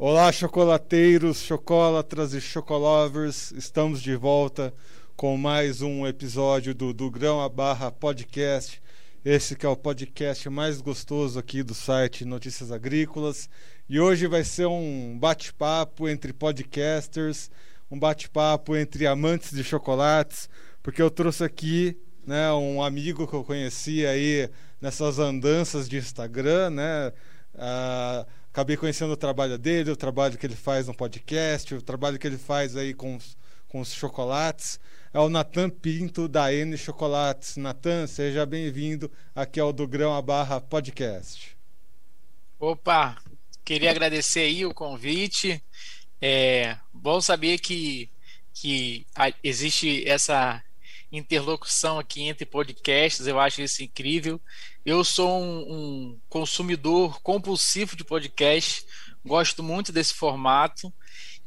Olá, chocolateiros, chocolatras e chocolovers. Estamos de volta com mais um episódio do, do Grão a Barra Podcast. Esse que é o podcast mais gostoso aqui do site Notícias Agrícolas. E hoje vai ser um bate-papo entre podcasters, um bate-papo entre amantes de chocolates, porque eu trouxe aqui né, um amigo que eu conheci aí nessas andanças de Instagram, né? Uh, acabei conhecendo o trabalho dele, o trabalho que ele faz no podcast, o trabalho que ele faz aí com os, com os chocolates. É o Natan Pinto, da N Chocolates. Natan, seja bem-vindo aqui ao do Grão a Barra Podcast. Opa, queria agradecer aí o convite. É bom saber que, que existe essa interlocução aqui entre podcasts, eu acho isso incrível. Eu sou um, um consumidor compulsivo de podcast, gosto muito desse formato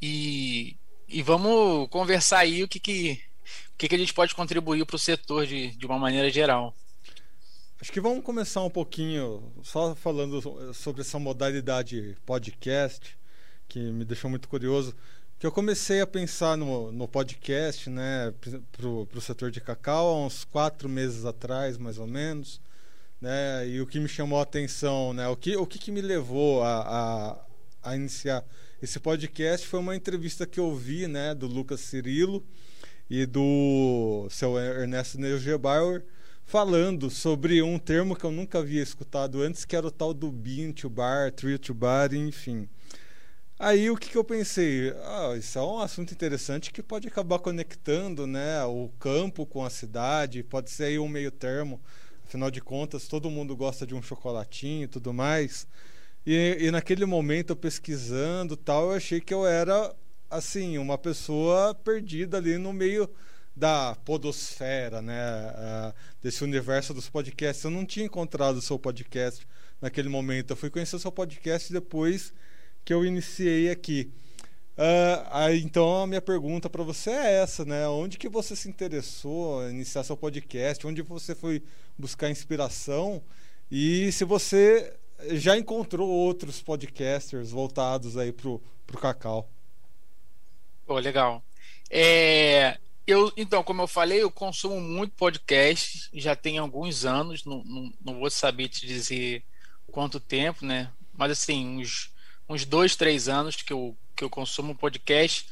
e, e vamos conversar aí o que, que, o que, que a gente pode contribuir para o setor de, de uma maneira geral. Acho que vamos começar um pouquinho só falando sobre essa modalidade podcast, que me deixou muito curioso que eu comecei a pensar no, no podcast, né, para o setor de cacau há uns quatro meses atrás, mais ou menos, né, e o que me chamou a atenção, né, o que, o que, que me levou a, a, a, iniciar esse podcast foi uma entrevista que eu vi, né, do Lucas Cirilo e do seu Ernesto Neugebauer, falando sobre um termo que eu nunca havia escutado antes, que era o tal do bean to bar, tree to bar, enfim. Aí o que, que eu pensei? Ah, isso é um assunto interessante que pode acabar conectando né, o campo com a cidade, pode ser aí um meio termo. Afinal de contas, todo mundo gosta de um chocolatinho e tudo mais. E, e naquele momento, pesquisando tal, eu achei que eu era, assim, uma pessoa perdida ali no meio da podosfera, né? Desse universo dos podcasts. Eu não tinha encontrado o seu podcast naquele momento. Eu fui conhecer o seu podcast depois que eu iniciei aqui. Uh, aí, então a minha pergunta para você é essa, né? Onde que você se interessou em iniciar seu podcast? Onde você foi buscar inspiração? E se você já encontrou outros podcasters voltados aí pro, pro cacau? Pô, legal. É, eu, então, como eu falei, eu consumo muito podcast, já tem alguns anos, não, não, não vou saber te dizer quanto tempo, né? Mas assim, uns uns dois, três anos que eu, que eu consumo podcast.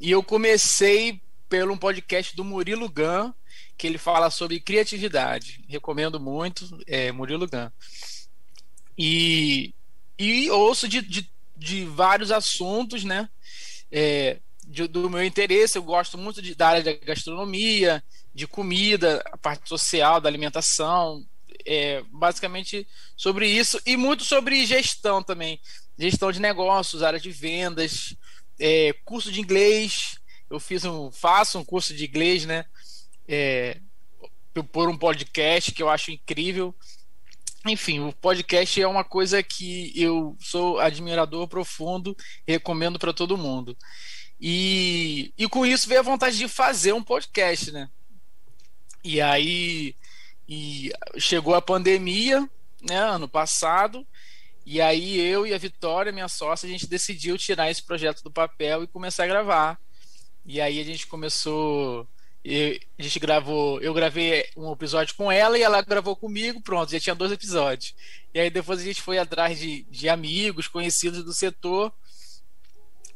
E eu comecei pelo um podcast do Murilo Gun, que ele fala sobre criatividade. Recomendo muito, é Murilo Gun. E, e ouço de, de, de vários assuntos, né? É, de, do meu interesse, eu gosto muito de, da área da gastronomia, de comida, a parte social, da alimentação, é, basicamente sobre isso e muito sobre gestão também gestão de negócios, área de vendas, é, curso de inglês. Eu fiz um, faço um curso de inglês, né? É, por um podcast que eu acho incrível. Enfim, o podcast é uma coisa que eu sou admirador profundo recomendo para todo mundo. E, e com isso veio a vontade de fazer um podcast, né? E aí e chegou a pandemia, né, ano passado, e aí eu e a Vitória, minha sócia, a gente decidiu tirar esse projeto do papel e começar a gravar. E aí a gente começou. A gente gravou. Eu gravei um episódio com ela e ela gravou comigo, pronto, já tinha dois episódios. E aí depois a gente foi atrás de, de amigos, conhecidos do setor.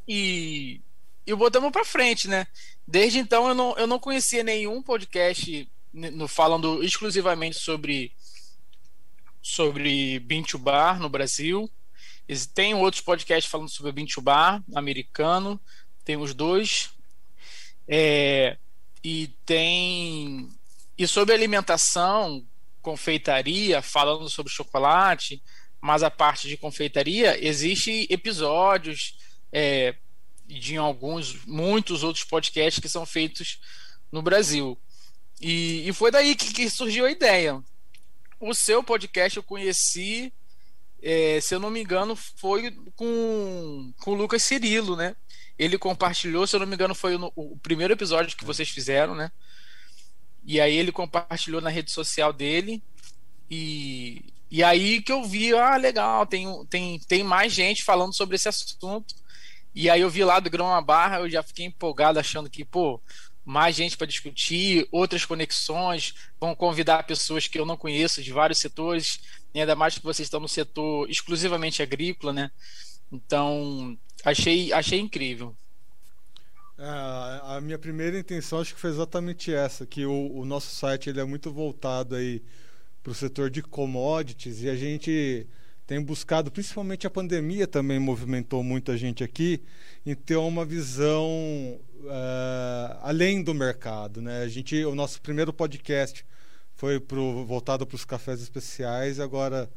E, e botamos para frente, né? Desde então eu não, eu não conhecia nenhum podcast no, falando exclusivamente sobre sobre Bean to Bar no Brasil. Tem outros podcasts falando sobre Bean to Bar americano. Tem os dois. É, e tem. E sobre alimentação, confeitaria, falando sobre chocolate, mas a parte de confeitaria, existe episódios é, de alguns, muitos outros podcasts que são feitos no Brasil. E, e foi daí que, que surgiu a ideia. O seu podcast eu conheci, é, se eu não me engano, foi com, com o Lucas Cirilo, né? Ele compartilhou, se eu não me engano, foi no, o primeiro episódio que vocês fizeram, né? E aí ele compartilhou na rede social dele. E, e aí que eu vi, ah, legal, tem, tem, tem mais gente falando sobre esse assunto. E aí eu vi lá do Grão a Barra, eu já fiquei empolgado achando que, pô, mais gente para discutir, outras conexões, vão convidar pessoas que eu não conheço de vários setores, ainda mais que vocês estão no setor exclusivamente agrícola, né? Então, achei, achei incrível. É, a minha primeira intenção acho que foi exatamente essa, que o, o nosso site ele é muito voltado aí para o setor de commodities e a gente tem buscado, principalmente a pandemia também movimentou muita gente aqui, em ter uma visão uh, além do mercado. Né? A gente, o nosso primeiro podcast foi pro, voltado para os cafés especiais, agora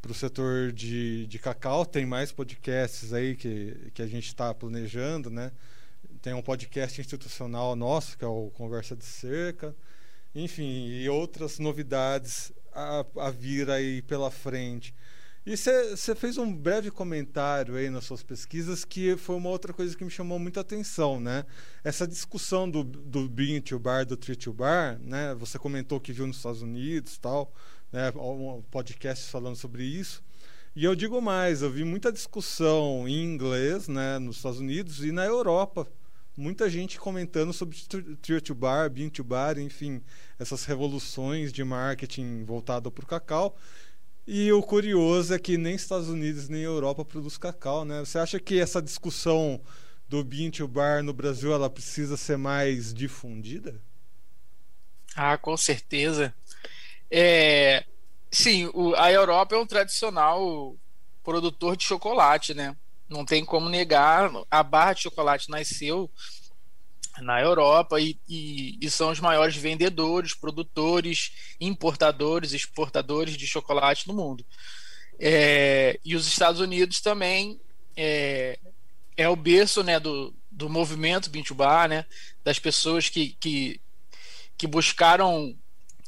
para o setor de, de cacau. Tem mais podcasts aí que, que a gente está planejando. Né? Tem um podcast institucional nosso, que é o Conversa de Cerca. Enfim, e outras novidades a, a vir aí pela frente. E você fez um breve comentário aí nas suas pesquisas que foi uma outra coisa que me chamou muita atenção, né? Essa discussão do, do bean to bar, do tree to bar, né? Você comentou que viu nos Estados Unidos tal, né? Um podcast falando sobre isso. E eu digo mais, eu vi muita discussão em inglês, né? Nos Estados Unidos e na Europa. Muita gente comentando sobre tree to bar, bean to bar, enfim, essas revoluções de marketing voltado para o cacau. E o curioso é que nem Estados Unidos nem Europa produz cacau, né? Você acha que essa discussão do bean to bar no Brasil ela precisa ser mais difundida? Ah, com certeza. É, sim, o, a Europa é um tradicional produtor de chocolate, né? Não tem como negar. A barra de chocolate nasceu na Europa e, e, e, são os maiores vendedores, produtores, importadores, exportadores de chocolate no mundo. É, e os Estados Unidos também é, é o berço né, do, do movimento Bintubá, né, das pessoas que, que, que buscaram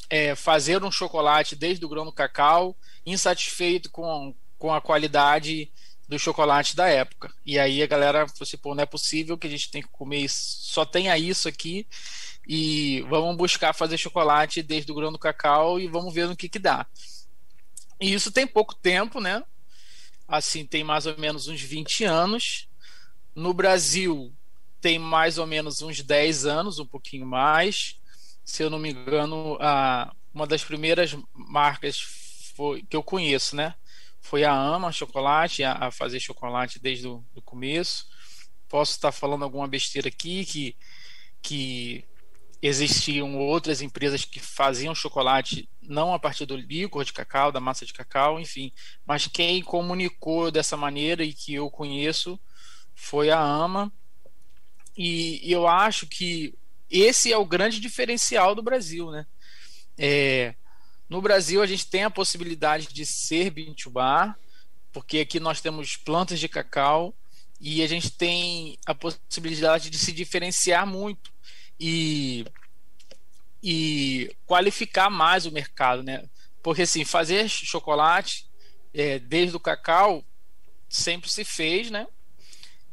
é, fazer um chocolate desde o grão do cacau, insatisfeito com, com a qualidade do chocolate da época. E aí a galera falou assim, pô, não é possível que a gente tem que comer isso, só tenha isso aqui e vamos buscar fazer chocolate desde o grão do cacau e vamos ver no que que dá. E isso tem pouco tempo, né? Assim, tem mais ou menos uns 20 anos. No Brasil tem mais ou menos uns 10 anos, um pouquinho mais. Se eu não me engano, a, uma das primeiras marcas foi, que eu conheço, né? Foi a Ama Chocolate a, a fazer chocolate desde o começo. Posso estar falando alguma besteira aqui que, que existiam outras empresas que faziam chocolate não a partir do líquor de cacau, da massa de cacau, enfim, mas quem comunicou dessa maneira e que eu conheço foi a Ama. E, e eu acho que esse é o grande diferencial do Brasil, né? É, no Brasil, a gente tem a possibilidade de ser bintubar, porque aqui nós temos plantas de cacau e a gente tem a possibilidade de se diferenciar muito e, e qualificar mais o mercado, né? Porque assim, fazer chocolate é, desde o cacau sempre se fez, né?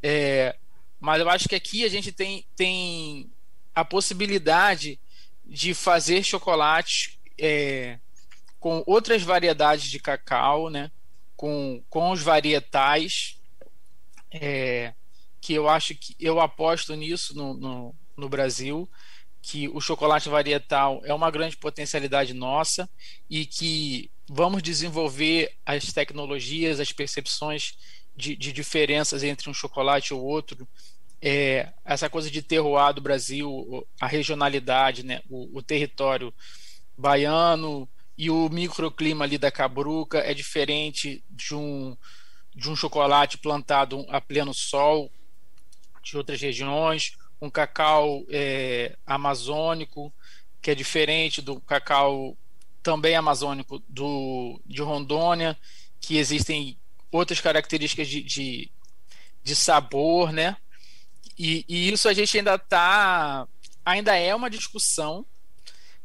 É, mas eu acho que aqui a gente tem, tem a possibilidade de fazer chocolate é, com outras variedades de cacau, né? com, com os varietais, é, que eu acho que eu aposto nisso no, no, no Brasil, que o chocolate varietal é uma grande potencialidade nossa e que vamos desenvolver as tecnologias, as percepções de, de diferenças entre um chocolate ou outro, é, essa coisa de terroir do Brasil, a regionalidade, né, o, o território baiano, e o microclima ali da cabruca é diferente de um, de um chocolate plantado a pleno sol de outras regiões, um cacau é, amazônico, que é diferente do cacau também amazônico do, de Rondônia, que existem outras características de, de, de sabor, né? E, e, isso a gente ainda está, ainda é uma discussão,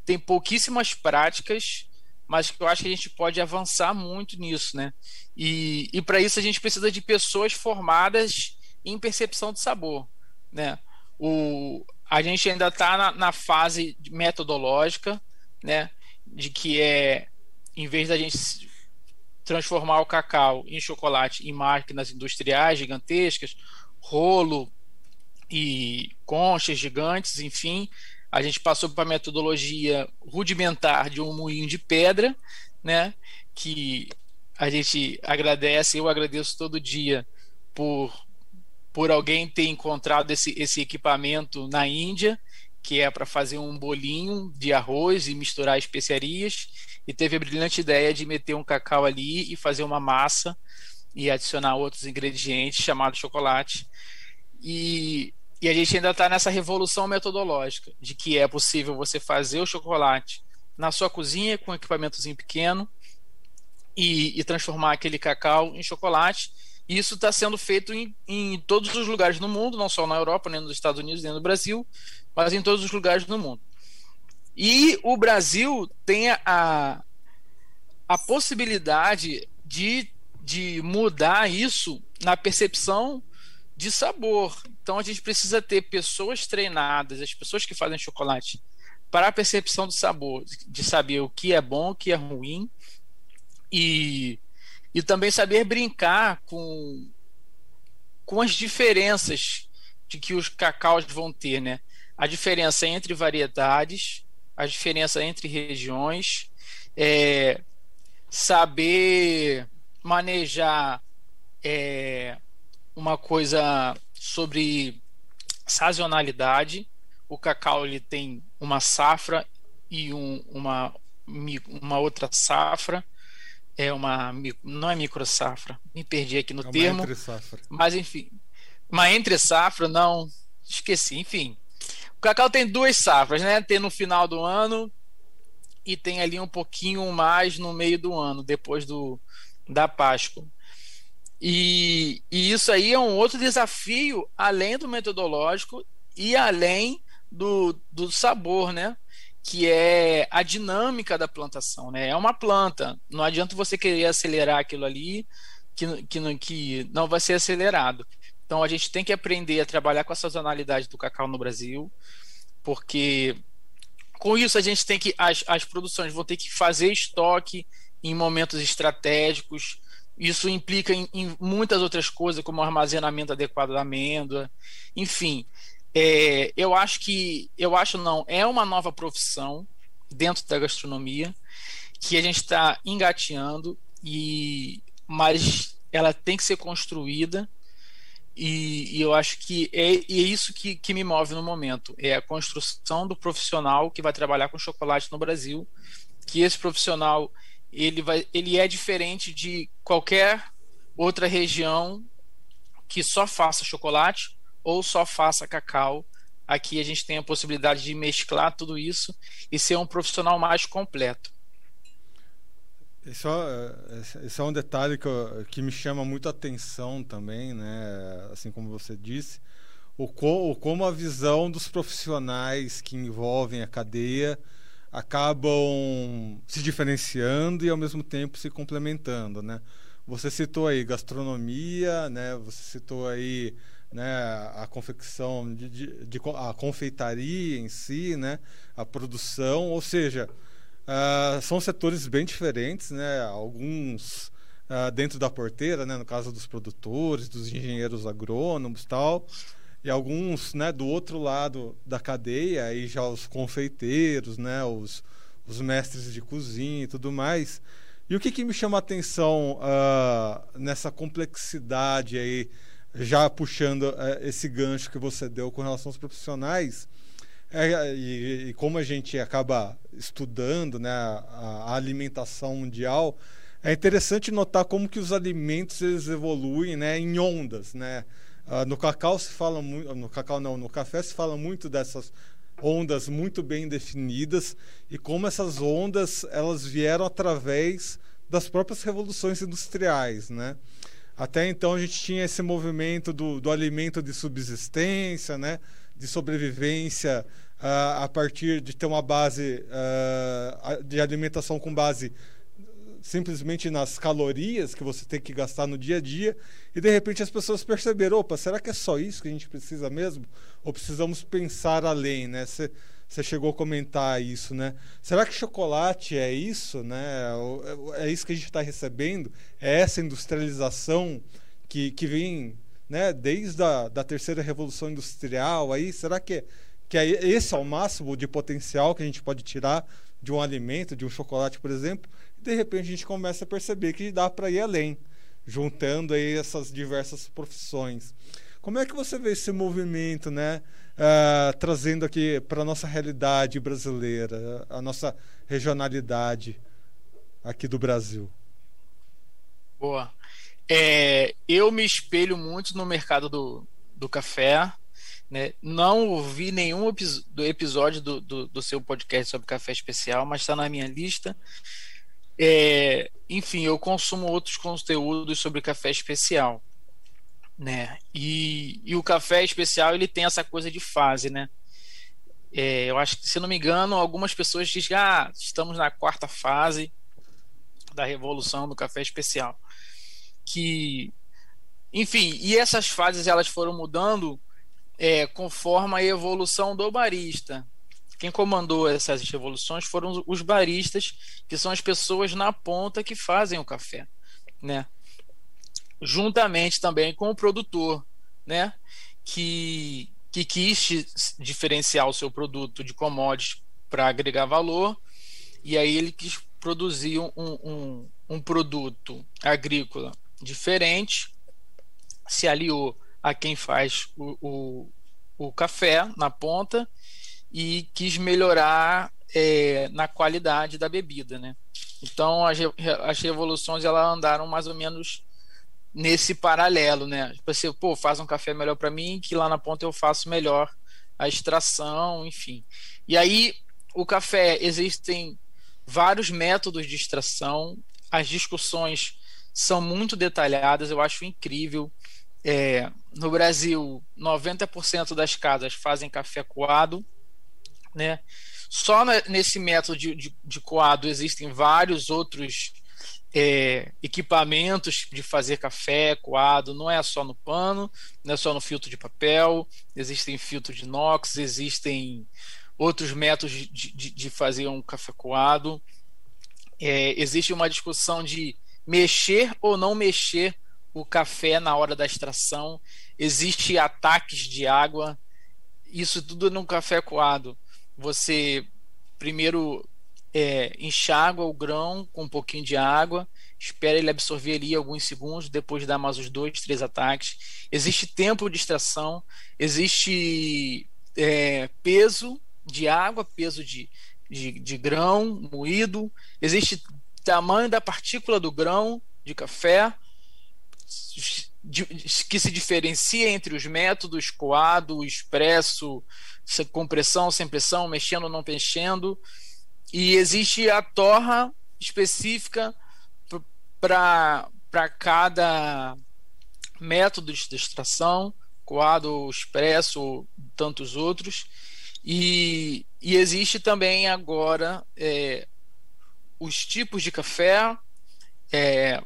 tem pouquíssimas práticas mas eu acho que a gente pode avançar muito nisso, né? E, e para isso a gente precisa de pessoas formadas em percepção de sabor, né? O, a gente ainda está na, na, fase metodológica, né? De que é, em vez da gente transformar o cacau em chocolate em máquinas industriais gigantescas, rolo e conchas gigantes, enfim. A gente passou para a metodologia rudimentar de um moinho de pedra, né? Que a gente agradece, eu agradeço todo dia por, por alguém ter encontrado esse, esse equipamento na Índia, que é para fazer um bolinho de arroz e misturar especiarias, e teve a brilhante ideia de meter um cacau ali e fazer uma massa e adicionar outros ingredientes chamado chocolate. E, e a gente ainda está nessa revolução metodológica de que é possível você fazer o chocolate na sua cozinha com um equipamentozinho pequeno e, e transformar aquele cacau em chocolate. E isso está sendo feito em, em todos os lugares no mundo, não só na Europa, nem nos Estados Unidos, nem no Brasil, mas em todos os lugares do mundo. E o Brasil tem a, a possibilidade de de mudar isso na percepção de sabor. Então a gente precisa ter pessoas treinadas, as pessoas que fazem chocolate, para a percepção do sabor, de saber o que é bom, o que é ruim e, e também saber brincar com, com as diferenças de que os cacaus vão ter, né? A diferença entre variedades, a diferença entre regiões, é, saber manejar é, uma coisa sobre sazonalidade. O cacau ele tem uma safra e um, uma, uma outra safra. É uma não é micro safra, me perdi aqui no é termo. Mas enfim, uma entre safra não esqueci. Enfim, o cacau tem duas safras, né? Tem no final do ano e tem ali um pouquinho mais no meio do ano, depois do, da Páscoa. E, e isso aí é um outro desafio, além do metodológico e além do, do sabor, né? Que é a dinâmica da plantação, né? É uma planta. Não adianta você querer acelerar aquilo ali, que, que, que não vai ser acelerado. Então a gente tem que aprender a trabalhar com a sazonalidade do cacau no Brasil, porque com isso a gente tem que as, as produções vão ter que fazer estoque em momentos estratégicos. Isso implica em, em muitas outras coisas, como armazenamento adequado da amêndoa. Enfim, é, eu acho que, eu acho não, é uma nova profissão dentro da gastronomia que a gente está engateando, e, mas ela tem que ser construída. E, e, eu acho que é, é isso que, que, me move no momento: é a construção do profissional que vai trabalhar com chocolate no Brasil. Que esse profissional ele, vai, ele é diferente de qualquer outra região que só faça chocolate ou só faça cacau. Aqui a gente tem a possibilidade de mesclar tudo isso e ser um profissional mais completo. É, esse é um detalhe que, que me chama muito a atenção também, né? assim como você disse, o, co, o como a visão dos profissionais que envolvem a cadeia acabam se diferenciando e ao mesmo tempo se complementando, né? Você citou aí gastronomia, né? Você citou aí né, a confecção de, de, de, a confeitaria em si, né? A produção, ou seja, uh, são setores bem diferentes, né? Alguns uh, dentro da porteira, né? No caso dos produtores, dos engenheiros agrônomos, tal e alguns né, do outro lado da cadeia, aí já os confeiteiros, né, os, os mestres de cozinha e tudo mais. E o que, que me chama a atenção uh, nessa complexidade aí, já puxando uh, esse gancho que você deu com relação aos profissionais, é, e, e, como a gente acaba estudando né, a, a, alimentação mundial, é interessante notar como que os alimentos eles evoluem né, em ondas, né? Uh, no cacau se fala muito, no cacau não, no café se fala muito dessas ondas muito bem definidas e como essas ondas elas vieram através das próprias revoluções industriais, né? Até então a gente tinha esse movimento do, do alimento de subsistência, né? De sobrevivência uh, a partir de ter uma base uh, de alimentação com base simplesmente nas calorias que você tem que gastar no dia a dia e de repente as pessoas perceberam, opa, será que é só isso que a gente precisa mesmo? Ou precisamos pensar além, né? Você chegou a comentar isso, né? Será que chocolate é isso, né? É isso que a gente está recebendo? É essa industrialização que, que vem né? Desde a da terceira revolução industrial, aí será que que é esse é o máximo de potencial que a gente pode tirar de um alimento, de um chocolate, por exemplo? De repente a gente começa a perceber que dá para ir além, juntando aí essas diversas profissões. Como é que você vê esse movimento, né? Uh, trazendo aqui para a nossa realidade brasileira, a nossa regionalidade aqui do Brasil? Boa. É, eu me espelho muito no mercado do, do café. Né? Não ouvi nenhum do episódio do, do, do, seu podcast sobre café especial, mas está na minha lista. É, enfim, eu consumo outros conteúdos sobre café especial. Né? E, e o café especial ele tem essa coisa de fase, né? É, eu acho que, se não me engano, algumas pessoas dizem ah, estamos na quarta fase da revolução do café especial que enfim e essas fases elas foram mudando é, conforme a evolução do barista quem comandou essas revoluções foram os baristas que são as pessoas na ponta que fazem o café né? Juntamente também com o produtor né? Que que quis diferenciar o seu produto de commodities para agregar valor e aí ele quis produzir um, um, um produto agrícola diferente, se aliou a quem faz o, o, o café na ponta e quis melhorar é, na qualidade da bebida, né? Então as, as revoluções elas andaram mais ou menos nesse paralelo, né? Você, tipo assim, pô, faz um café melhor para mim, que lá na ponta eu faço melhor a extração, enfim. E aí o café existem vários métodos de extração, as discussões são muito detalhadas, eu acho incrível. É, no Brasil, 90% das casas fazem café coado, né? Só nesse método de, de, de, coado existem vários outros é, equipamentos de fazer café coado, não é só no pano, não é só no filtro de papel, existem filtros de inox, existem outros métodos de, de, de fazer um café coado. É, existe uma discussão de mexer ou não mexer o café na hora da extração. Existe ataques de água. Isso tudo num café coado. Você primeiro é, enxágua o grão com um pouquinho de água, espera ele absorver ali alguns segundos, depois dá mais os dois, três ataques. Existe tempo de extração, existe é, peso de água, peso de, de, de grão moído, existe tamanho da partícula do grão de café, que se diferencia entre os métodos coado, expresso, com pressão, sem pressão, mexendo ou não mexendo, e existe a torra específica para cada método de extração, coado, expresso, tantos outros, e, e existe também agora é, os tipos de café, é,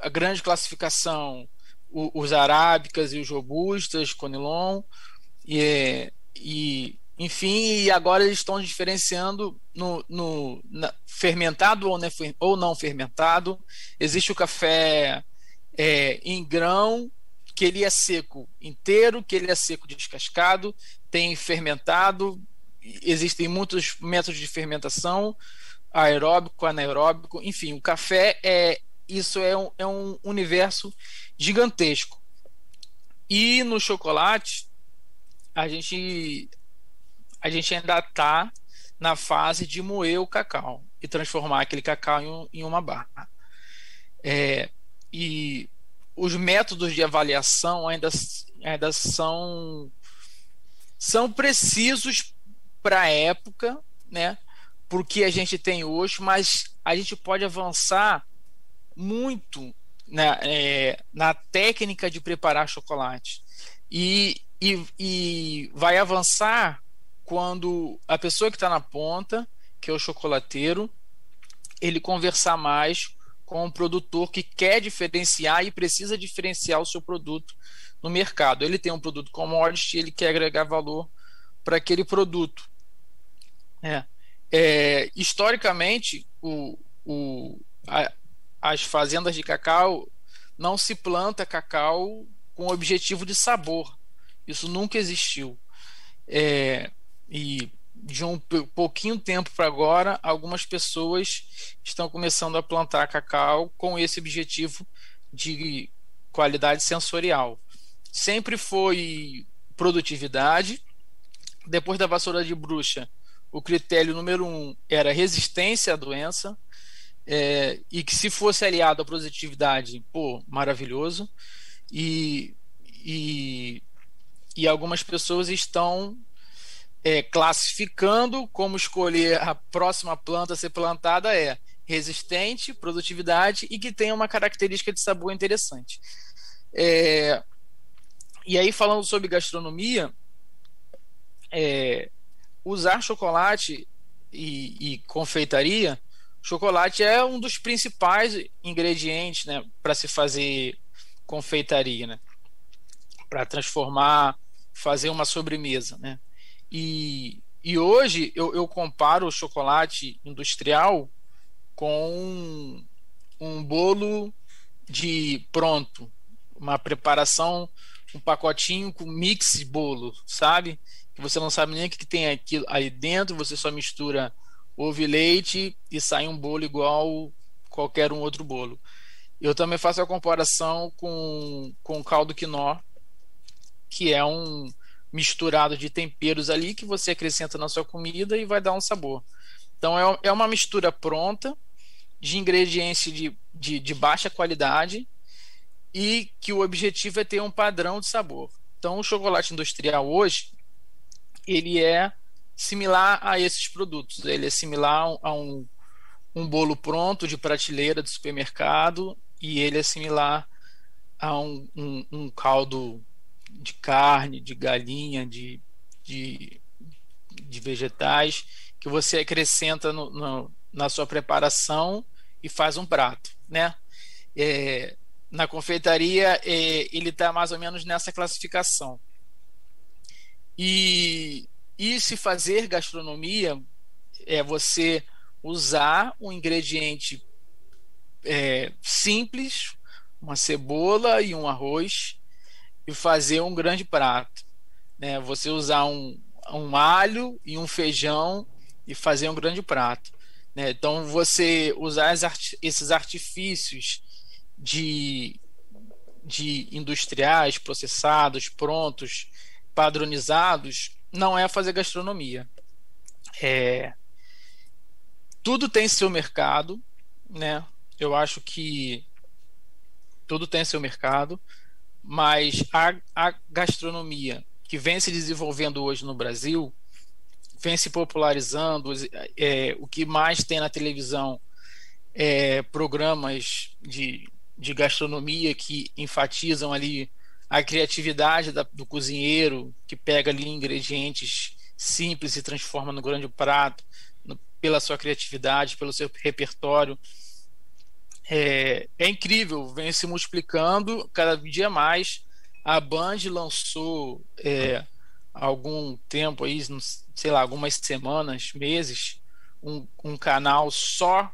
a grande classificação, o, os arábicas e os robustas, Conilon, e, e enfim, e agora eles estão diferenciando no, no fermentado ou, ou, não fermentado. Existe o café é, em grão, que ele é seco inteiro, que ele é seco descascado, tem fermentado, existem muitos métodos de fermentação, aeróbico, anaeróbico, enfim, o café é isso é um, é um universo gigantesco. E no chocolate a gente a gente ainda está na fase de moer o cacau e transformar aquele cacau em, em uma barra. É, e os métodos de avaliação ainda, ainda são são precisos para a época, né? Porque a gente tem hoje, mas a gente pode avançar muito na, é, na técnica de preparar chocolate. E, e, e vai avançar quando a pessoa que está na ponta, que é o chocolateiro, ele conversar mais com o produtor que quer diferenciar e precisa diferenciar o seu produto no mercado. Ele tem um produto commodity, ele quer agregar valor para aquele produto. É. É, historicamente, o, o, a, as fazendas de cacau não se planta cacau com o objetivo de sabor. Isso nunca existiu. É, e de um pouquinho tempo para agora, algumas pessoas estão começando a plantar cacau com esse objetivo de qualidade sensorial. Sempre foi produtividade. Depois da vassoura de bruxa, o critério número um era resistência à doença. É, e que se fosse aliado à produtividade, pô, maravilhoso. E, e, e algumas pessoas estão é, classificando como escolher a próxima planta a ser plantada é resistente, produtividade e que tenha uma característica de sabor interessante. É, e aí, falando sobre gastronomia, é, usar chocolate e, e, confeitaria, chocolate é um dos principais ingredientes né, para se fazer confeitaria, né, para transformar, fazer uma sobremesa. Né. E, e hoje eu, eu comparo o chocolate industrial com um bolo de pronto, uma preparação, um pacotinho com mix de bolo, sabe? Que você não sabe nem o que, tem aqui aí dentro, você só mistura ovo e leite e sai um bolo igual qualquer um outro bolo. Eu também faço a comparação com, com caldo quinó, que é um, misturado de temperos ali que você acrescenta na sua comida e vai dar um sabor. Então é, é uma mistura pronta de ingredientes de, de, de baixa qualidade e que o objetivo é ter um padrão de sabor. Então o chocolate industrial hoje ele é similar a esses produtos. Ele é similar a um, um bolo pronto de prateleira de supermercado e ele é similar a um, um, um caldo de carne, de galinha, de, de, de vegetais, que você acrescenta no, no, na sua preparação e faz um prato, né? É, na confeitaria é, ele está mais ou menos nessa classificação. E, e se fazer gastronomia é você usar um ingrediente é, simples, uma cebola e um arroz, e fazer um grande prato. Né? Você usar um, um alho e um feijão e fazer um grande prato. Né? Então, você usar esses artifícios de, de industriais, processados, prontos, padronizados, não é fazer gastronomia. É, tudo tem seu mercado, né? Eu acho que tudo tem seu mercado mas a, a gastronomia que vem se desenvolvendo hoje no Brasil, vem se popularizando, é, o que mais tem na televisão é programas de, de gastronomia que enfatizam ali a criatividade da, do cozinheiro, que pega ali ingredientes simples e transforma no grande prato, no, pela sua criatividade, pelo seu repertório é, é incrível, vem se multiplicando cada dia mais. A Band lançou é, algum tempo aí, sei lá, algumas semanas, meses, um, um canal só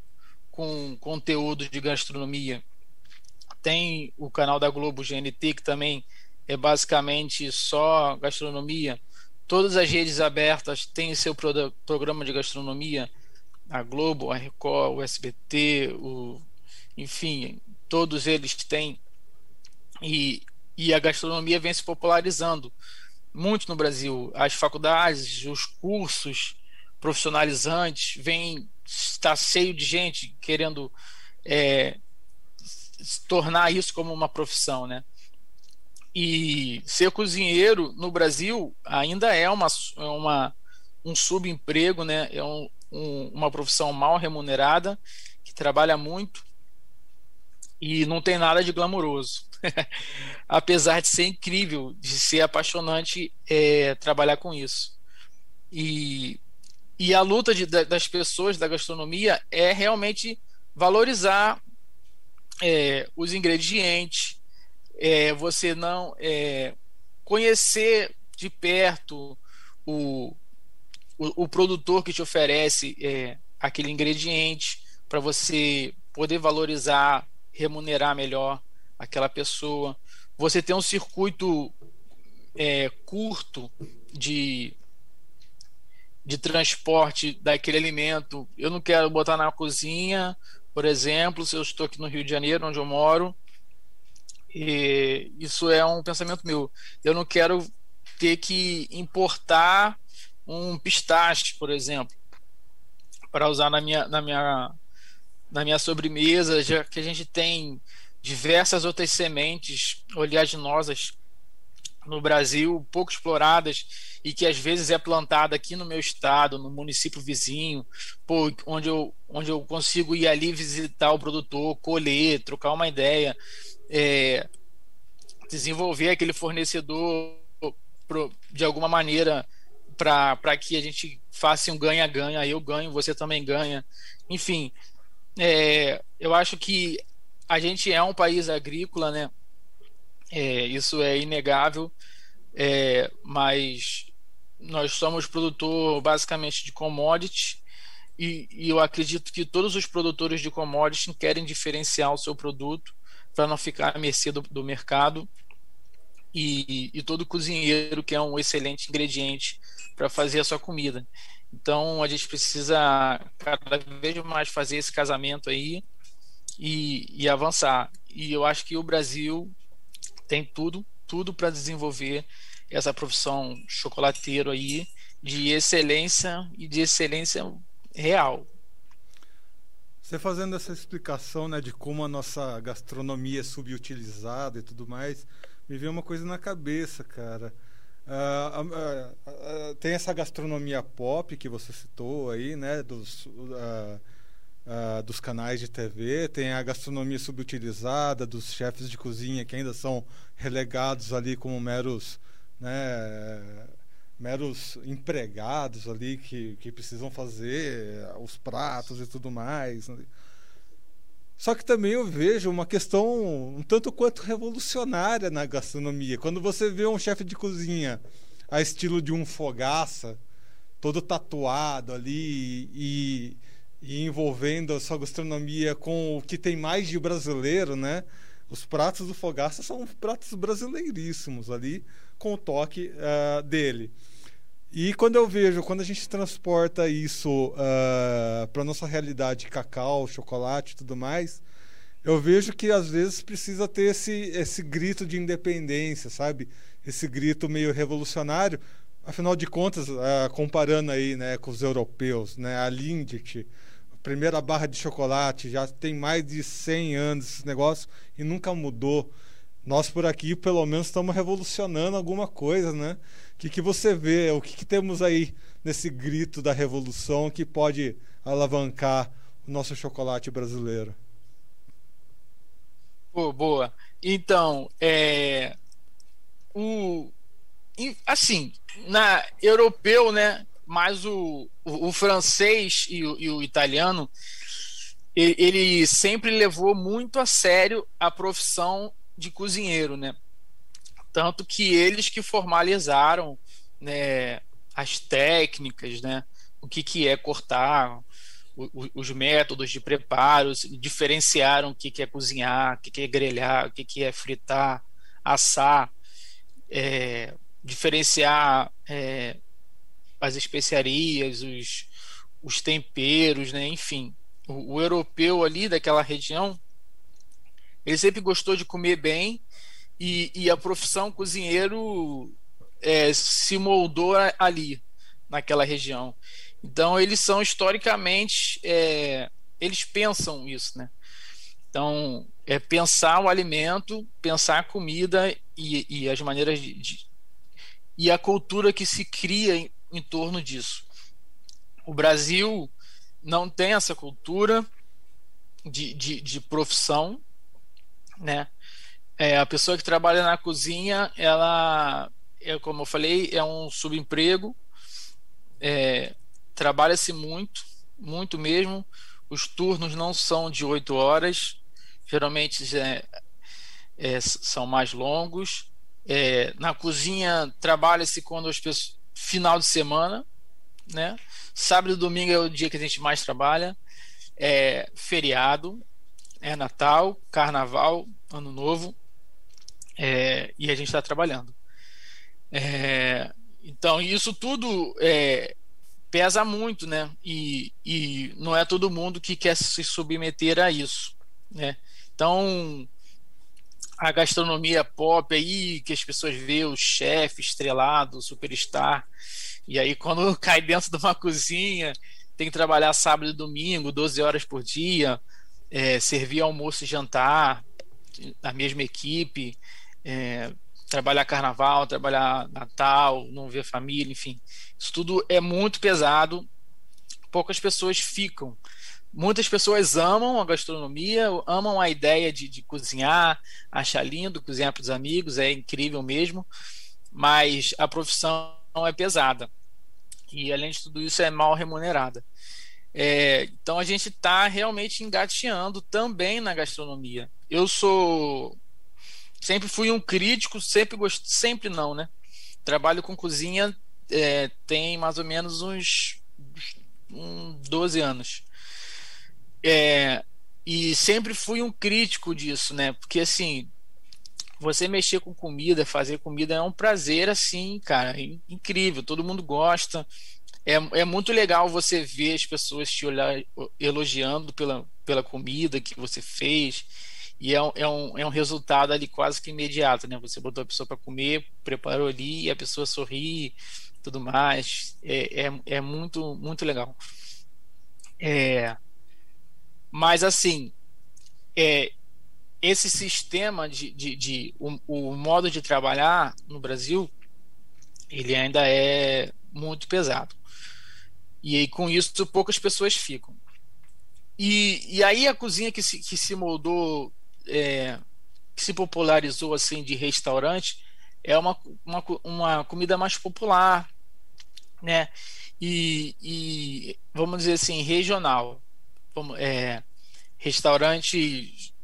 com conteúdo de gastronomia. Tem o canal da Globo GNT, que também é basicamente só gastronomia. Todas as redes abertas têm seu programa de gastronomia. A Globo, a Record, o SBT, o enfim, todos eles têm. E, e a gastronomia vem se popularizando muito no Brasil. As faculdades, os cursos profissionalizantes, vem está cheio de gente querendo é, tornar isso como uma profissão, né? E ser cozinheiro no Brasil ainda é uma, é uma um subemprego, né? É um, um, uma profissão mal remunerada que trabalha muito e não tem nada de glamouroso. Apesar de ser incrível, de ser apaixonante é, trabalhar com isso. E, e a luta de, das pessoas da gastronomia é realmente valorizar é, os ingredientes, é, você não é, conhecer de perto o, o, o, produtor que te oferece é, aquele ingrediente para você poder valorizar remunerar melhor aquela pessoa. você tem um circuito é, curto de, de transporte daquele alimento. Eu não quero botar na cozinha, por exemplo, se eu estou aqui no Rio de Janeiro, onde eu moro, e isso é um pensamento meu. Eu não quero ter que importar um pistache, por exemplo, para usar na minha, na minha, na minha sobremesa, já que a gente tem diversas outras sementes oleaginosas no Brasil, pouco exploradas e que às vezes é plantada aqui no meu estado, no município vizinho, pô, onde, eu, onde eu consigo ir ali visitar o produtor, colher, trocar uma ideia, é, desenvolver aquele fornecedor pro, de alguma maneira para que a gente faça um ganha-ganha, eu ganho, você também ganha. Enfim, é, eu acho que a gente é um país agrícola, né? É, isso é inegável, é, mas nós somos produtor basicamente de commodity e, e, eu acredito que todos os produtores de commodity querem diferenciar o seu produto para não ficar à mercê do, do mercado e, e, todo cozinheiro que é um excelente ingrediente para fazer a sua comida. Então a gente precisa cada vez mais fazer esse casamento aí e, e avançar. E eu acho que o Brasil tem tudo, tudo para desenvolver essa profissão chocolateiro aí de excelência e de excelência real. Você fazendo essa explicação né, de como a nossa gastronomia é subutilizada e tudo mais, me veio uma coisa na cabeça, cara. Uh, uh, uh, tem essa gastronomia pop que você citou aí, né? Dos, dos canais de TV, tem a gastronomia subutilizada, dos chefes de cozinha que ainda são relegados ali como meros, né, meros empregados ali que, que precisam fazer os pratos e tudo mais. Só que também eu vejo uma questão um tanto quanto revolucionária na gastronomia. Quando você vê um chefe de cozinha a estilo de um fogaça, todo tatuado ali e, e envolvendo a sua gastronomia com o que tem mais de brasileiro, né? Os pratos do Fogaça são pratos brasileiríssimos ali, com o toque uh, dele. E quando eu vejo, quando a gente transporta isso uh, ah, para nossa realidade, cacau, chocolate e tudo mais, eu vejo que às vezes precisa ter esse, esse grito de independência, sabe? Esse grito meio revolucionário. Afinal de contas, uh, comparando aí né, com os europeus, né, a Lindt, a primeira barra de chocolate, já tem mais de 100 anos esse negócio e nunca mudou. Nós por aqui, pelo menos, estamos revolucionando alguma coisa, né? O que, que você vê? O que, que temos aí nesse grito da revolução que pode alavancar o nosso chocolate brasileiro? Boa. Então, é, o, assim, na europeu, né? Mas o, o, o francês e o, e o, italiano, ele sempre levou muito a sério a profissão de cozinheiro, né? Tanto que eles que formalizaram né, as técnicas, né, o que, que é cortar, o, os métodos de preparo, diferenciaram o que, que é cozinhar, o que, que é grelhar, o que, que é fritar, assar, é, diferenciar é, as especiarias, os, os temperos, né, enfim. O, o europeu ali daquela região, ele sempre gostou de comer bem e, e a profissão cozinheiro é, se moldou ali, naquela região. Então, eles são historicamente, é, eles pensam isso, né? Então, é pensar o alimento, pensar a comida e, e as maneiras de, de, e a cultura que se cria em, em torno disso. O Brasil não tem essa cultura de, de, de profissão, né? É, a pessoa que trabalha na cozinha, ela, é, como eu falei, é um subemprego, é, trabalha-se muito, muito mesmo. Os turnos não são de oito horas, geralmente é, é, são mais longos. É, na cozinha trabalha-se quando as pessoas final de semana, né? Sábado e domingo é o dia que a gente mais trabalha. É feriado, é Natal, Carnaval, Ano Novo. É, e a gente está trabalhando. É, então, isso tudo é, pesa muito, né? E, e não é todo mundo que quer se submeter a isso, né? Então, a gastronomia pop aí, que as pessoas vê o chefe estrelado, superstar, e aí quando cai dentro de uma cozinha, tem que trabalhar sábado e domingo, 12 horas por dia, é, servir almoço e jantar, a mesma equipe, é, trabalhar carnaval, trabalhar Natal, não ver família, enfim. Isso tudo é muito pesado. Poucas pessoas ficam. Muitas pessoas amam a gastronomia, amam a ideia de, de cozinhar, achar lindo cozinhar para os amigos, é incrível mesmo, mas a profissão é pesada. E além de tudo isso, é mal remunerada. É, então a gente está realmente engateando também na gastronomia. Eu sou sempre fui um crítico, sempre gostei, sempre não, né? Trabalho com cozinha é, tem mais ou menos uns, uns 12 anos. É, e sempre fui um crítico disso, né? Porque assim, você mexer com comida, fazer comida é um prazer assim, cara, incrível, todo mundo gosta. É, é muito legal você ver as pessoas te olhar elogiando pela, pela comida que você fez e é é, um, é um resultado ali quase que imediato, né? Você botou a pessoa para comer, preparou ali a pessoa sorri, tudo mais. É, é, é muito, muito legal. É, mas assim, é, esse sistema de, de, de o, o, modo de trabalhar no Brasil, ele ainda é muito pesado. E aí, com isso, poucas pessoas ficam. E, e aí a cozinha que se, que se moldou é, que se popularizou assim de restaurante é uma, uma, uma comida mais popular, né? E, e vamos dizer assim, regional. Vamos, é, restaurantes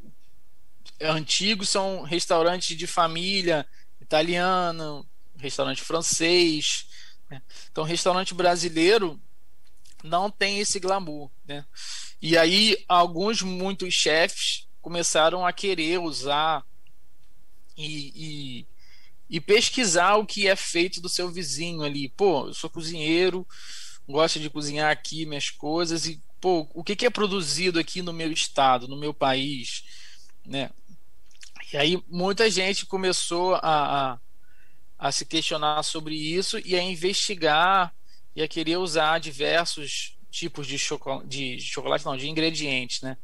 antigos são restaurantes de família italiano, restaurante francês. Né? Então, restaurante brasileiro não tem esse glamour, né? E aí alguns muitos chefes começaram a querer usar e, e, e, pesquisar o que é feito do seu vizinho ali. Pô, eu sou cozinheiro, gosto de cozinhar aqui minhas coisas e pô, o que, que é produzido aqui no meu estado, no meu país, né? E aí muita gente começou a, a, a se questionar sobre isso e a investigar e a querer usar diversos tipos de chocolate, de chocolate não, de ingredientes, né?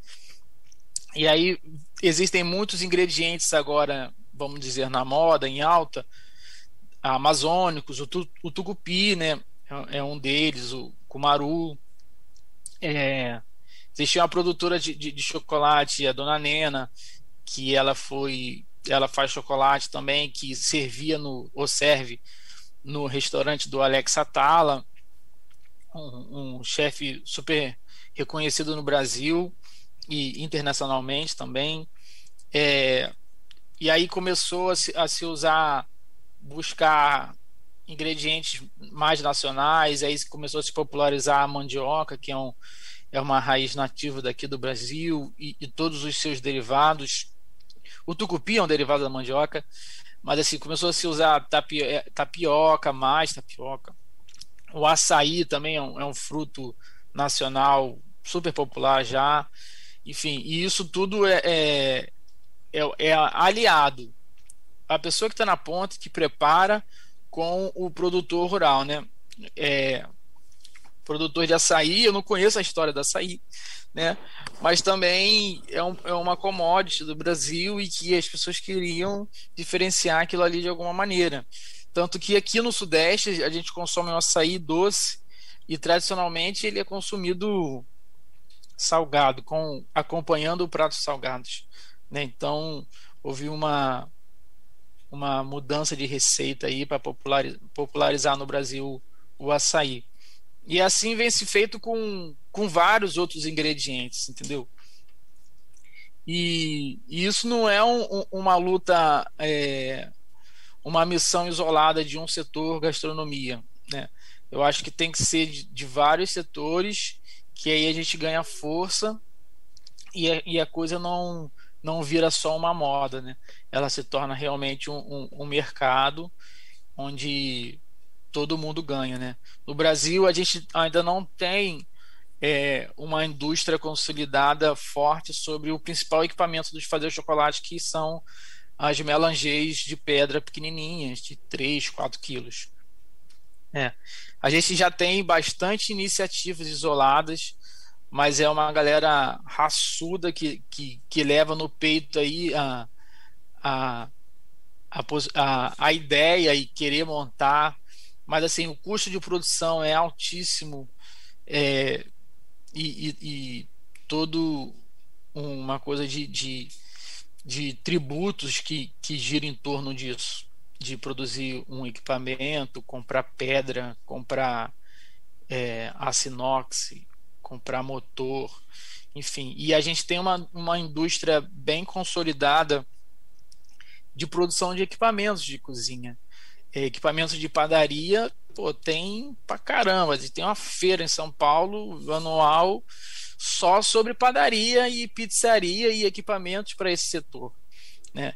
E aí existem muitos ingredientes agora, vamos dizer, na moda, em alta, amazônicos, o, tu, o tucupi, né? É, é um deles, o cumaru. É, existia uma produtora de, de, de, chocolate, a Dona Nena, que ela foi, ela faz chocolate também, que servia no, ou serve no restaurante do Alex Atala, um, um chefe super reconhecido no Brasil e internacionalmente também. É, e aí começou a se, a se, usar, buscar ingredientes mais nacionais, aí começou a se popularizar a mandioca, que é, um, é uma raiz nativa daqui do Brasil, e, e todos os seus derivados. O tucupi é um derivado da mandioca, mas assim, começou a se usar é, tapioca, mais tapioca. O açaí também é um, é um fruto nacional super popular já. Enfim, e isso tudo é, é, é, é aliado. A pessoa que está na ponta, que prepara com o produtor rural, né? É, produtor de açaí, eu não conheço a história do açaí, né? Mas também é, um, é uma commodity do Brasil e que as pessoas queriam diferenciar aquilo ali de alguma maneira. Tanto que aqui no Sudeste a gente consome um açaí doce e tradicionalmente ele é consumido salgado, com acompanhando pratos salgados. Né? Então, houve uma, uma mudança de receita aí para popularizar, popularizar no Brasil o açaí. E assim vem se feito com, com vários outros ingredientes, entendeu? E, e isso não é um, uma luta, é, uma missão isolada de um setor gastronomia. Né? Eu acho que tem que ser de, de vários setores que aí a gente ganha força e a, e a coisa não, não vira só uma moda, né? Ela se torna realmente um, um, um mercado onde todo mundo ganha, né? No Brasil a gente ainda não tem é, uma indústria consolidada forte sobre o principal equipamento de fazer chocolate, que são as melangês de pedra pequenininhas, de 3, 4 quilos. É. A gente já tem bastante iniciativas isoladas, mas é uma galera raçuda que, que, que leva no peito aí a, a, a, a, ideia e querer montar. Mas assim, o custo de produção é altíssimo é, e, e, e todo uma coisa de, de, de tributos que, que gira em torno disso de produzir um equipamento, comprar pedra, comprar é, aço inox, comprar motor, enfim. E a gente tem uma, uma indústria bem consolidada de produção de equipamentos de cozinha. É, equipamentos de padaria, pô, tem pra caramba. Tem uma feira em São Paulo anual só sobre padaria e pizzaria e equipamentos para esse setor. Né?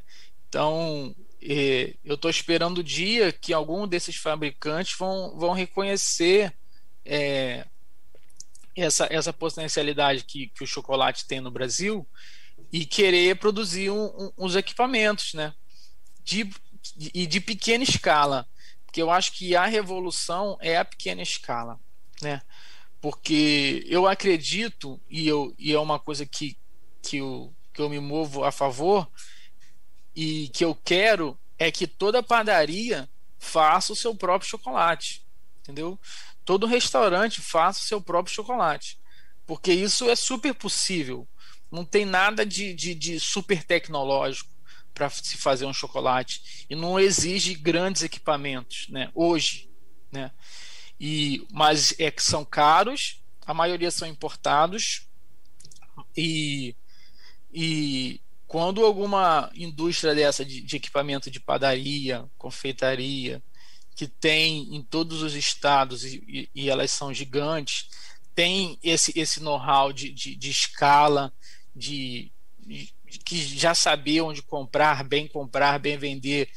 Então, e eu estou esperando o dia que algum desses fabricantes vão, vão reconhecer é, essa, essa potencialidade que, que o chocolate tem no Brasil e querer produzir um, um, uns equipamentos, né? De, e de pequena escala. Porque eu acho que a revolução é a pequena escala, né? Porque eu acredito, e, eu, e é uma coisa que, que, eu, que eu me movo a favor, e que eu quero é que toda padaria faça o seu próprio chocolate, entendeu? Todo restaurante faça o seu próprio chocolate, porque isso é super possível. Não tem nada de, de, de super tecnológico para se fazer um chocolate e não exige grandes equipamentos, né? Hoje, né? E mas é que são caros, a maioria são importados. E e quando alguma indústria dessa de, de, equipamento de padaria, confeitaria, que tem em todos os estados e, e elas são gigantes, tem esse, esse know-how de, de, de, escala, de, de, que já saber onde comprar, bem comprar, bem vender,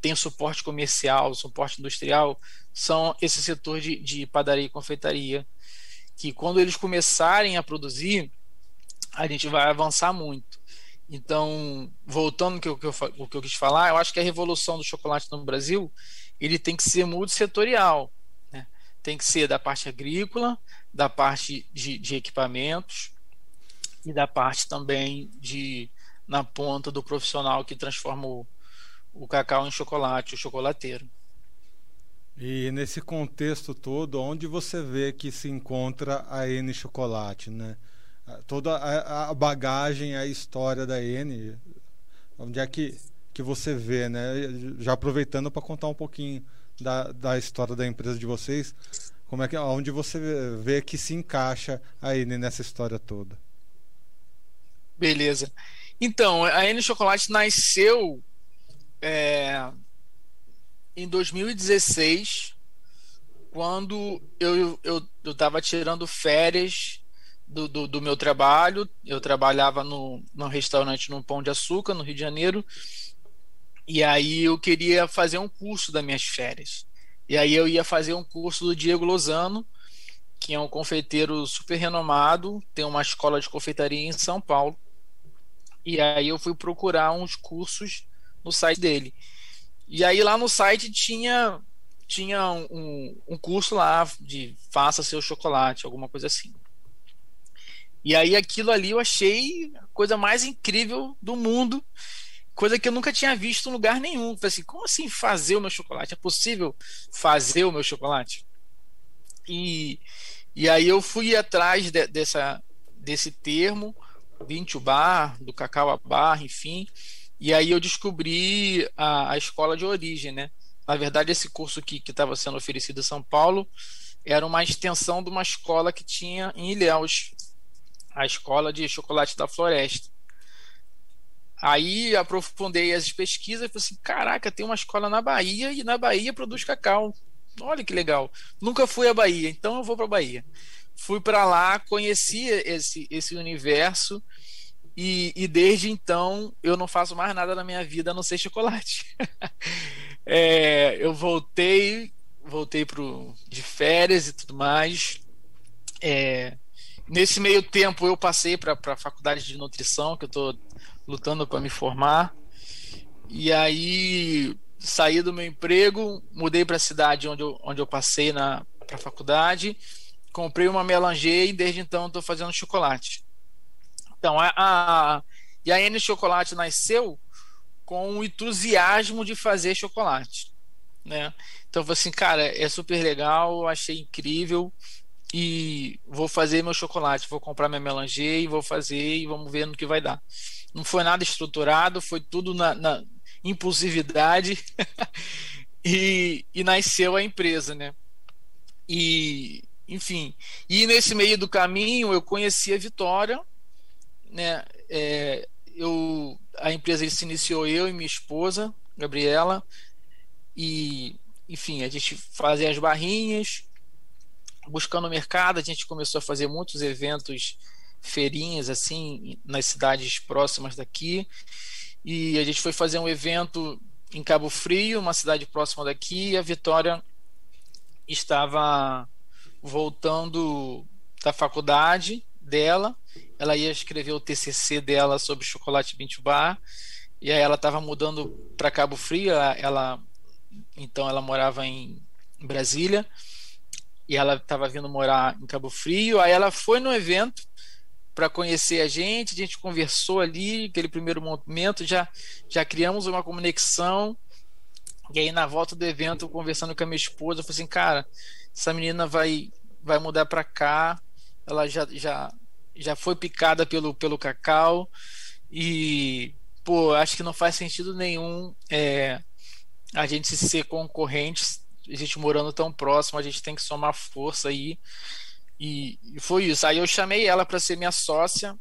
tem suporte comercial, suporte industrial, são esse setor de, de padaria e confeitaria, que quando eles começarem a produzir, a gente vai avançar muito. Então, voltando ao que, eu, o que eu quis falar, eu acho que a revolução do chocolate no Brasil ele tem que ser multissetorial. Né? Tem que ser da parte agrícola, da parte de, de equipamentos e da parte também de na ponta do profissional que transforma o, o cacau em chocolate, o chocolateiro. E nesse contexto todo, onde você vê que se encontra a N Chocolate, né? toda a, a, bagagem, a história da N, onde é que, que você vê, né? Já aproveitando para contar um pouquinho da, da história da empresa de vocês, como é que, onde você vê que se encaixa a N nessa história toda? Beleza. Então, a N Chocolate nasceu é, em 2016, quando eu estava eu, eu tirando férias do, do, do, meu trabalho. Eu trabalhava no, no restaurante no Pão de Açúcar, no Rio de Janeiro. E aí eu queria fazer um curso das minhas férias. E aí eu ia fazer um curso do Diego Lozano, que é um confeiteiro super renomado, tem uma escola de confeitaria em São Paulo. E aí eu fui procurar uns cursos no site dele. E aí lá no site tinha tinha um, um curso lá de faça seu chocolate, alguma coisa assim. E aí aquilo ali eu achei a coisa mais incrível do mundo, coisa que eu nunca tinha visto em lugar nenhum. Falei assim, como assim fazer o meu chocolate? É possível fazer o meu chocolate? E, e aí eu fui atrás de, dessa, desse termo, vinho bar, do cacau a bar, enfim. E aí eu descobri a, a escola de origem, né? Na verdade, esse curso que estava sendo oferecido em São Paulo era uma extensão de uma escola que tinha em Ilhéus, a escola de chocolate da floresta. Aí aprofundei as pesquisas e falei assim: caraca, tem uma escola na Bahia e na Bahia produz cacau. Olha que legal. Nunca fui à Bahia, então eu vou para a Bahia. Fui para lá, conheci esse, esse universo E, e, desde então eu não faço mais nada na minha vida a não ser chocolate. é, eu voltei, voltei pro, de férias e tudo mais. É, nesse meio tempo eu passei para a faculdade de nutrição, que eu estou lutando para me formar. E aí saí do meu emprego, mudei para a cidade onde eu, onde eu passei na para a faculdade, comprei uma melanger e desde então estou fazendo chocolate. Então, a, a, e a N Chocolate nasceu com o entusiasmo de fazer chocolate. Né? Então, eu falei assim, cara, é super legal, achei incrível e vou fazer meu chocolate, vou comprar minha melanger e vou fazer e vamos ver no que vai dar. Não foi nada estruturado, foi tudo na, na impulsividade e, e nasceu a empresa, né? E, enfim, e nesse meio do caminho eu conheci a Vitória, né, é, eu, a empresa se iniciou eu e minha esposa, Gabriela, e enfim, a gente fazia as barrinhas, buscando o mercado, a gente começou a fazer muitos eventos, feirinhas assim, nas cidades próximas daqui, e a gente foi fazer um evento em Cabo Frio, uma cidade próxima daqui, e a Vitória estava voltando da faculdade dela ela ia escrever o TCC dela sobre chocolate Bintu Bar, e aí ela estava mudando para Cabo Frio, ela, então ela morava em Brasília, e ela estava vindo morar em Cabo Frio, aí ela foi no evento para conhecer a gente, a gente conversou ali, aquele primeiro momento, já, já criamos uma conexão, e aí na volta do evento, conversando com a minha esposa, eu falei assim, cara, essa menina vai, vai mudar para cá, ela já, já já foi picada pelo, pelo cacau e pô, acho que não faz sentido nenhum é, a gente ser concorrentes, a gente morando tão próximo, a gente tem que somar força aí. E, e foi isso. Aí eu chamei ela para ser minha sócia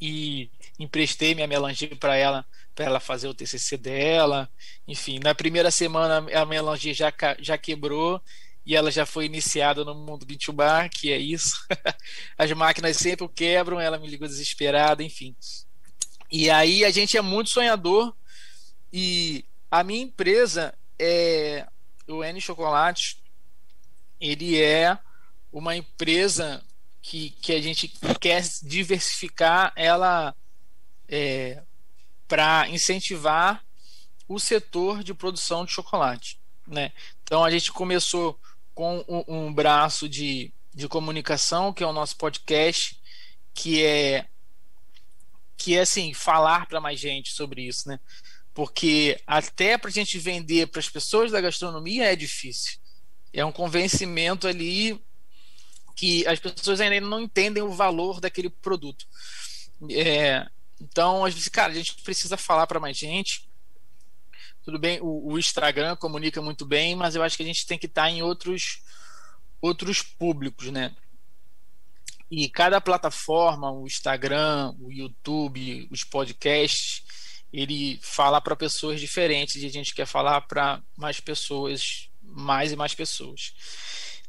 e emprestei minha melanger para ela para ela fazer o TCC dela. Enfim, na primeira semana a melanger já, já quebrou e ela já foi iniciada no mundo Bar, que é isso. As máquinas sempre quebram, ela me ligou desesperada, enfim. E aí a gente é muito sonhador e a minha empresa é o N Chocolate, ele é uma empresa que, que a gente quer diversificar ela é, para incentivar o setor de produção de chocolate. Né? Então a gente começou com um, um braço de, de comunicação, que é o nosso podcast, que é que é assim, falar para mais gente sobre isso, né? Porque até para a gente vender para as pessoas da gastronomia é difícil. É um convencimento ali que as pessoas ainda não entendem o valor daquele produto. É, então, a gente, cara, a gente precisa falar para mais gente tudo bem, o, o, Instagram comunica muito bem, mas eu acho que a gente tem que estar em outros, outros públicos, né? E cada plataforma, o Instagram, o YouTube, os podcasts, ele fala para pessoas diferentes e a gente quer falar para mais pessoas, mais e mais pessoas.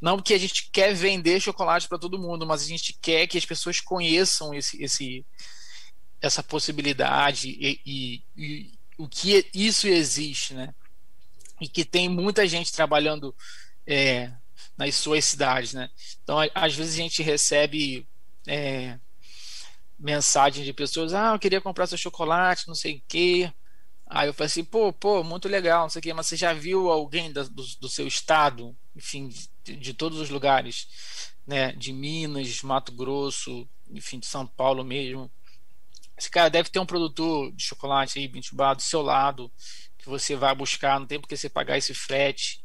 Não que a gente quer vender chocolate para todo mundo, mas a gente quer que as pessoas conheçam esse, esse essa possibilidade e, e, o que isso existe, né? E que tem muita gente trabalhando é, nas suas cidades, né? Então, às vezes a gente recebe é, mensagens de pessoas, ah, eu queria comprar seu chocolate, não sei o quê. Aí eu falei assim, pô, pô, muito legal, não sei o quê, mas você já viu alguém da, do, do, seu estado, enfim, de, de, todos os lugares, né? De Minas, Mato Grosso, enfim, de São Paulo mesmo, esse cara deve ter um produtor de chocolate aí, Bintubá, do seu lado, que você vai buscar, não tem porque você pagar esse frete.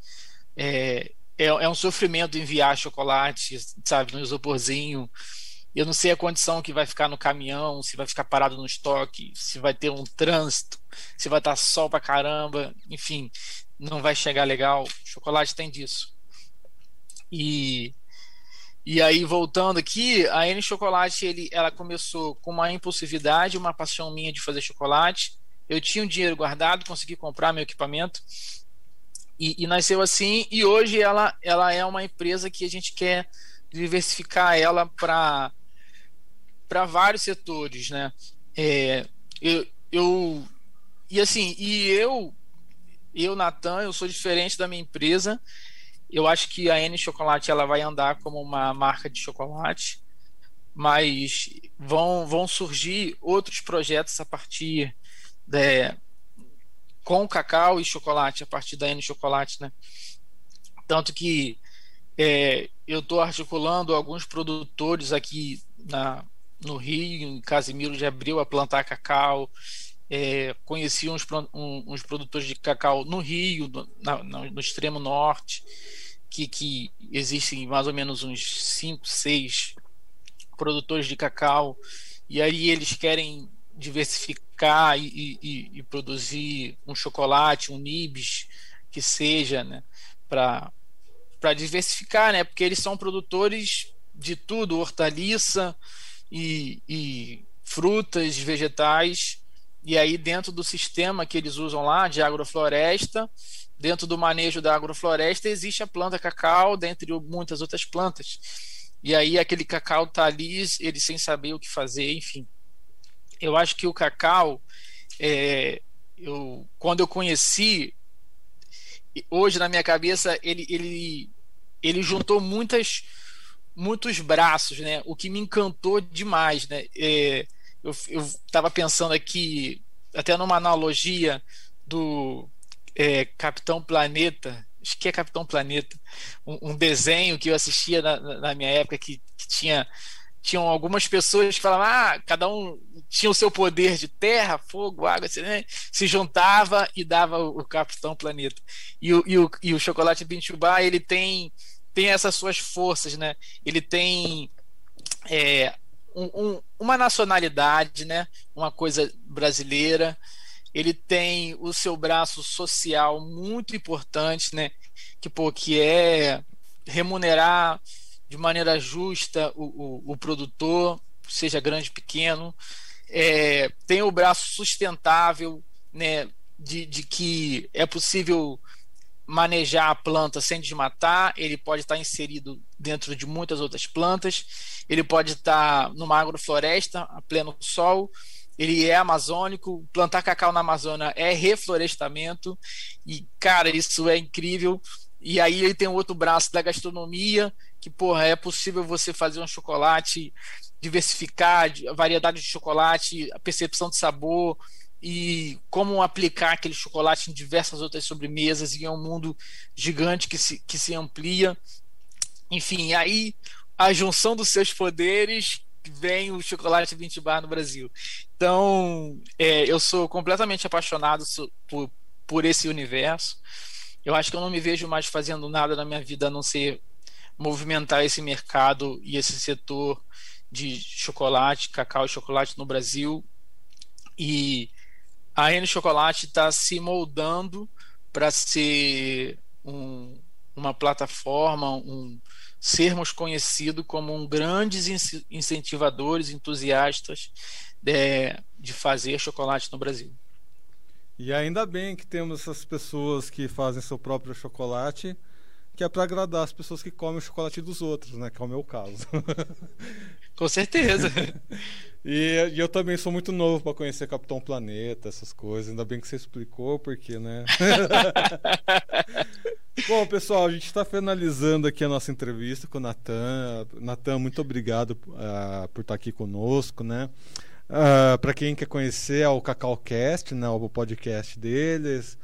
É, é, é, um sofrimento enviar chocolate, sabe, no isoporzinho. Eu não sei a condição que vai ficar no caminhão, se vai ficar parado no estoque, se vai ter um trânsito, se vai estar sol pra caramba, enfim, não vai chegar legal. Chocolate tem disso. E e aí, voltando aqui, a N Chocolate, ele, ela começou com uma impulsividade, uma paixão minha de fazer chocolate. Eu tinha um dinheiro guardado, consegui comprar meu equipamento. E, e, nasceu assim. E hoje ela, ela é uma empresa que a gente quer diversificar ela para para vários setores, né? É, eu, eu e assim, e eu eu Natan, eu sou diferente da minha empresa. Eu acho que a N Chocolate ela vai andar como uma marca de chocolate, mas vão vão surgir outros projetos a partir de, com cacau e chocolate a partir da N Chocolate, né? Tanto que é, eu estou articulando alguns produtores aqui na, no Rio, em Casimiro de Abril, a plantar cacau. É, conheci uns, uns produtores de cacau no Rio, no, no extremo norte, que, que existem mais ou menos uns 5, 6 produtores de cacau, e aí eles querem diversificar e, e, e produzir um chocolate, um nibs, que seja, né, para para diversificar, né? Porque eles são produtores de tudo, hortaliça e, e frutas, vegetais. E aí, dentro do sistema que eles usam lá de agrofloresta, dentro do manejo da agrofloresta, existe a planta cacau, dentre muitas outras plantas. E aí, aquele cacau está ali, ele sem saber o que fazer, enfim. Eu acho que o cacau, é, eu, quando eu conheci hoje na minha cabeça ele, ele, ele juntou muitas muitos braços, né? O que me encantou demais, né? É, eu estava pensando aqui até numa analogia do é, Capitão Planeta, acho que é Capitão Planeta, um, um desenho que eu assistia na, na minha época que, que tinha tinham algumas pessoas que falavam, ah, cada um tinha o seu poder de terra, fogo, água, assim, né? se juntava e dava o Capitão Planeta. E o, e o, e o Chocolate Bintubá, ele tem, tem essas suas forças, né? Ele tem é, um, um, uma nacionalidade, né? Uma coisa brasileira. Ele tem o seu braço social muito importante, né? Que, pô, que é remunerar de maneira justa o, o, o produtor, seja grande ou pequeno, é, tem o braço sustentável, né, de, de que é possível manejar a planta sem desmatar, ele pode estar inserido dentro de muitas outras plantas, ele pode estar numa agrofloresta a pleno sol, ele é amazônico, plantar cacau na Amazônia é reflorestamento, e cara, isso é incrível. E aí ele tem outro braço da gastronomia, que, porra, é possível você fazer um chocolate, diversificar a variedade de chocolate, a percepção de sabor e como aplicar aquele chocolate em diversas outras sobremesas e é um mundo gigante que se, que se amplia. Enfim, aí a junção dos seus poderes vem o chocolate 20 bar no Brasil. Então, é, eu sou completamente apaixonado por, por esse universo. Eu acho que eu não me vejo mais fazendo nada na minha vida a não ser movimentar esse mercado e esse setor de chocolate, cacau e chocolate no Brasil. E a N Chocolate está se moldando para ser um, uma plataforma, um, sermos conhecidos como um grandes incentivadores, entusiastas de, de fazer chocolate no Brasil. E ainda bem que temos essas pessoas que fazem seu próprio chocolate que é para agradar as pessoas que comem o chocolate dos outros, né? Que é o meu caso. Com certeza. e, e, eu também sou muito novo para conhecer Capitão Planeta, essas coisas. Ainda bem que você explicou, porque, né? Bom, pessoal, a gente está finalizando aqui a nossa entrevista com o Natan. Natan, muito obrigado uh, por estar aqui conosco, né? Uh, ah, para quem quer conhecer é o CacauCast, né, o podcast deles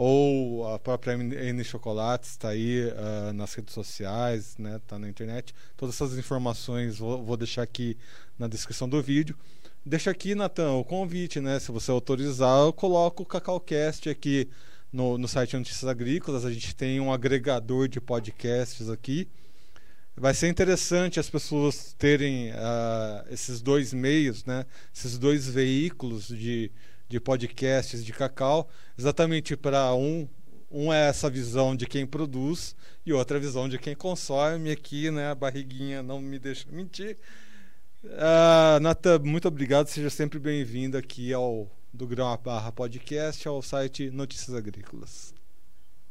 ou a própria N Chocolates está aí uh, nas redes sociais, né? Está na internet. Todas essas informações vou, vou, deixar aqui na descrição do vídeo. Deixa aqui, Natan, o convite, né? Se você autorizar, eu coloco o CacauCast aqui no, no site Notícias Agrícolas. A gente tem um agregador de podcasts aqui. Vai ser interessante as pessoas terem uh, esses dois meios, né? Esses dois veículos de de podcasts de cacau, exatamente para um um é essa visão de quem produz e outra visão de quem consome aqui, né? A barriguinha não me deixa mentir. Uh, Nata, muito obrigado. Seja sempre bem-vindo aqui ao do Grão Barra Podcast, ao site Notícias Agrícolas.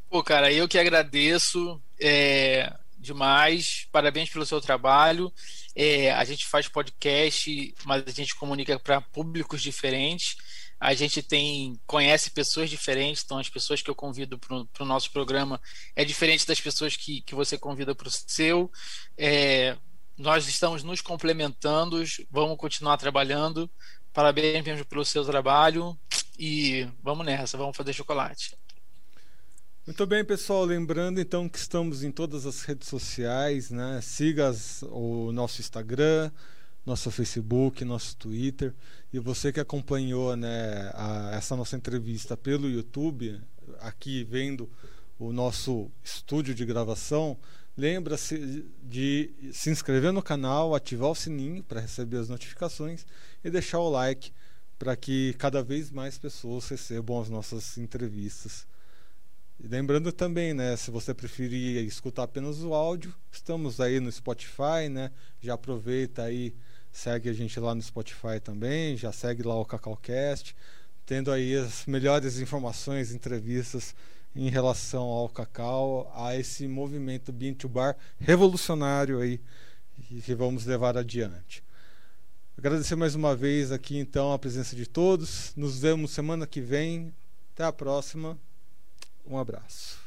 Pô, cara, eu que agradeço. É, demais. Parabéns pelo seu trabalho. É, a gente faz podcast, mas a gente comunica para públicos diferentes. A gente tem conhece pessoas diferentes, então as pessoas que eu convido para o pro nosso programa é diferente das pessoas que, que você convida para o seu. É, nós estamos nos complementando, vamos continuar trabalhando. Parabéns mesmo pelo seu trabalho e vamos nessa, vamos fazer chocolate. Muito bem, pessoal. Lembrando então que estamos em todas as redes sociais, né? Siga as, o nosso Instagram, nosso Facebook, nosso Twitter. E você que acompanhou né, a, essa nossa entrevista pelo YouTube, aqui vendo o nosso estúdio de gravação, lembra-se de se inscrever no canal, ativar o sininho para receber as notificações e deixar o like para que cada vez mais pessoas recebam as nossas entrevistas. E lembrando também, né, se você preferir escutar apenas o áudio, estamos aí no Spotify, né? Já aproveita aí, segue a gente lá no Spotify também, já segue lá o CacauCast, tendo aí as melhores informações, entrevistas em relação ao cacau, a esse movimento Bean to Bar revolucionário aí que vamos levar adiante. Agradecer mais uma vez aqui então a presença de todos. Nos vemos semana que vem. Até a próxima. Um abraço.